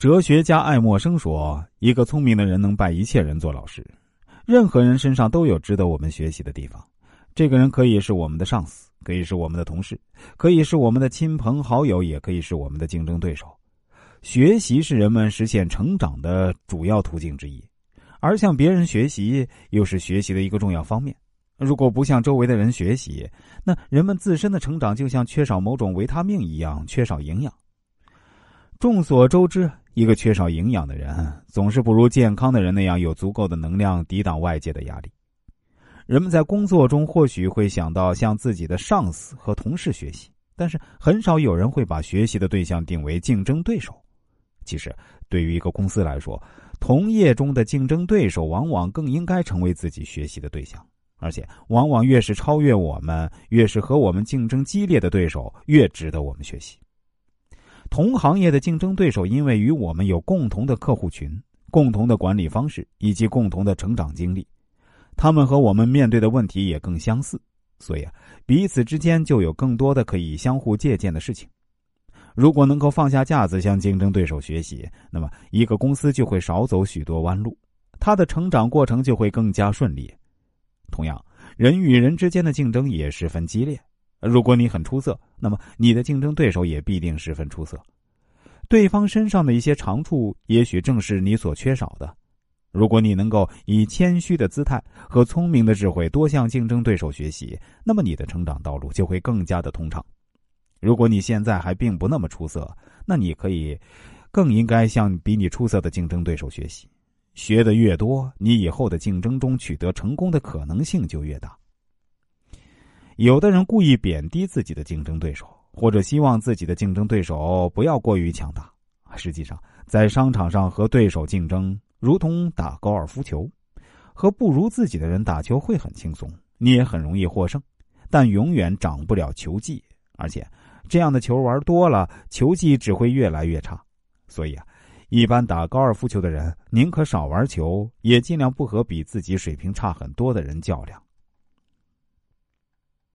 哲学家爱默生说：“一个聪明的人能拜一切人做老师，任何人身上都有值得我们学习的地方。这个人可以是我们的上司，可以是我们的同事，可以是我们的亲朋好友，也可以是我们的竞争对手。学习是人们实现成长的主要途径之一，而向别人学习又是学习的一个重要方面。如果不向周围的人学习，那人们自身的成长就像缺少某种维他命一样，缺少营养。众所周知。”一个缺少营养的人，总是不如健康的人那样有足够的能量抵挡外界的压力。人们在工作中或许会想到向自己的上司和同事学习，但是很少有人会把学习的对象定为竞争对手。其实，对于一个公司来说，同业中的竞争对手往往更应该成为自己学习的对象，而且往往越是超越我们，越是和我们竞争激烈的对手，越值得我们学习。同行业的竞争对手，因为与我们有共同的客户群、共同的管理方式以及共同的成长经历，他们和我们面对的问题也更相似，所以啊，彼此之间就有更多的可以相互借鉴的事情。如果能够放下架子向竞争对手学习，那么一个公司就会少走许多弯路，它的成长过程就会更加顺利。同样，人与人之间的竞争也十分激烈。如果你很出色，那么你的竞争对手也必定十分出色。对方身上的一些长处，也许正是你所缺少的。如果你能够以谦虚的姿态和聪明的智慧多向竞争对手学习，那么你的成长道路就会更加的通畅。如果你现在还并不那么出色，那你可以更应该向比你出色的竞争对手学习。学的越多，你以后的竞争中取得成功的可能性就越大。有的人故意贬低自己的竞争对手，或者希望自己的竞争对手不要过于强大。实际上，在商场上和对手竞争，如同打高尔夫球，和不如自己的人打球会很轻松，你也很容易获胜，但永远长不了球技，而且这样的球玩多了，球技只会越来越差。所以啊，一般打高尔夫球的人宁可少玩球，也尽量不和比自己水平差很多的人较量。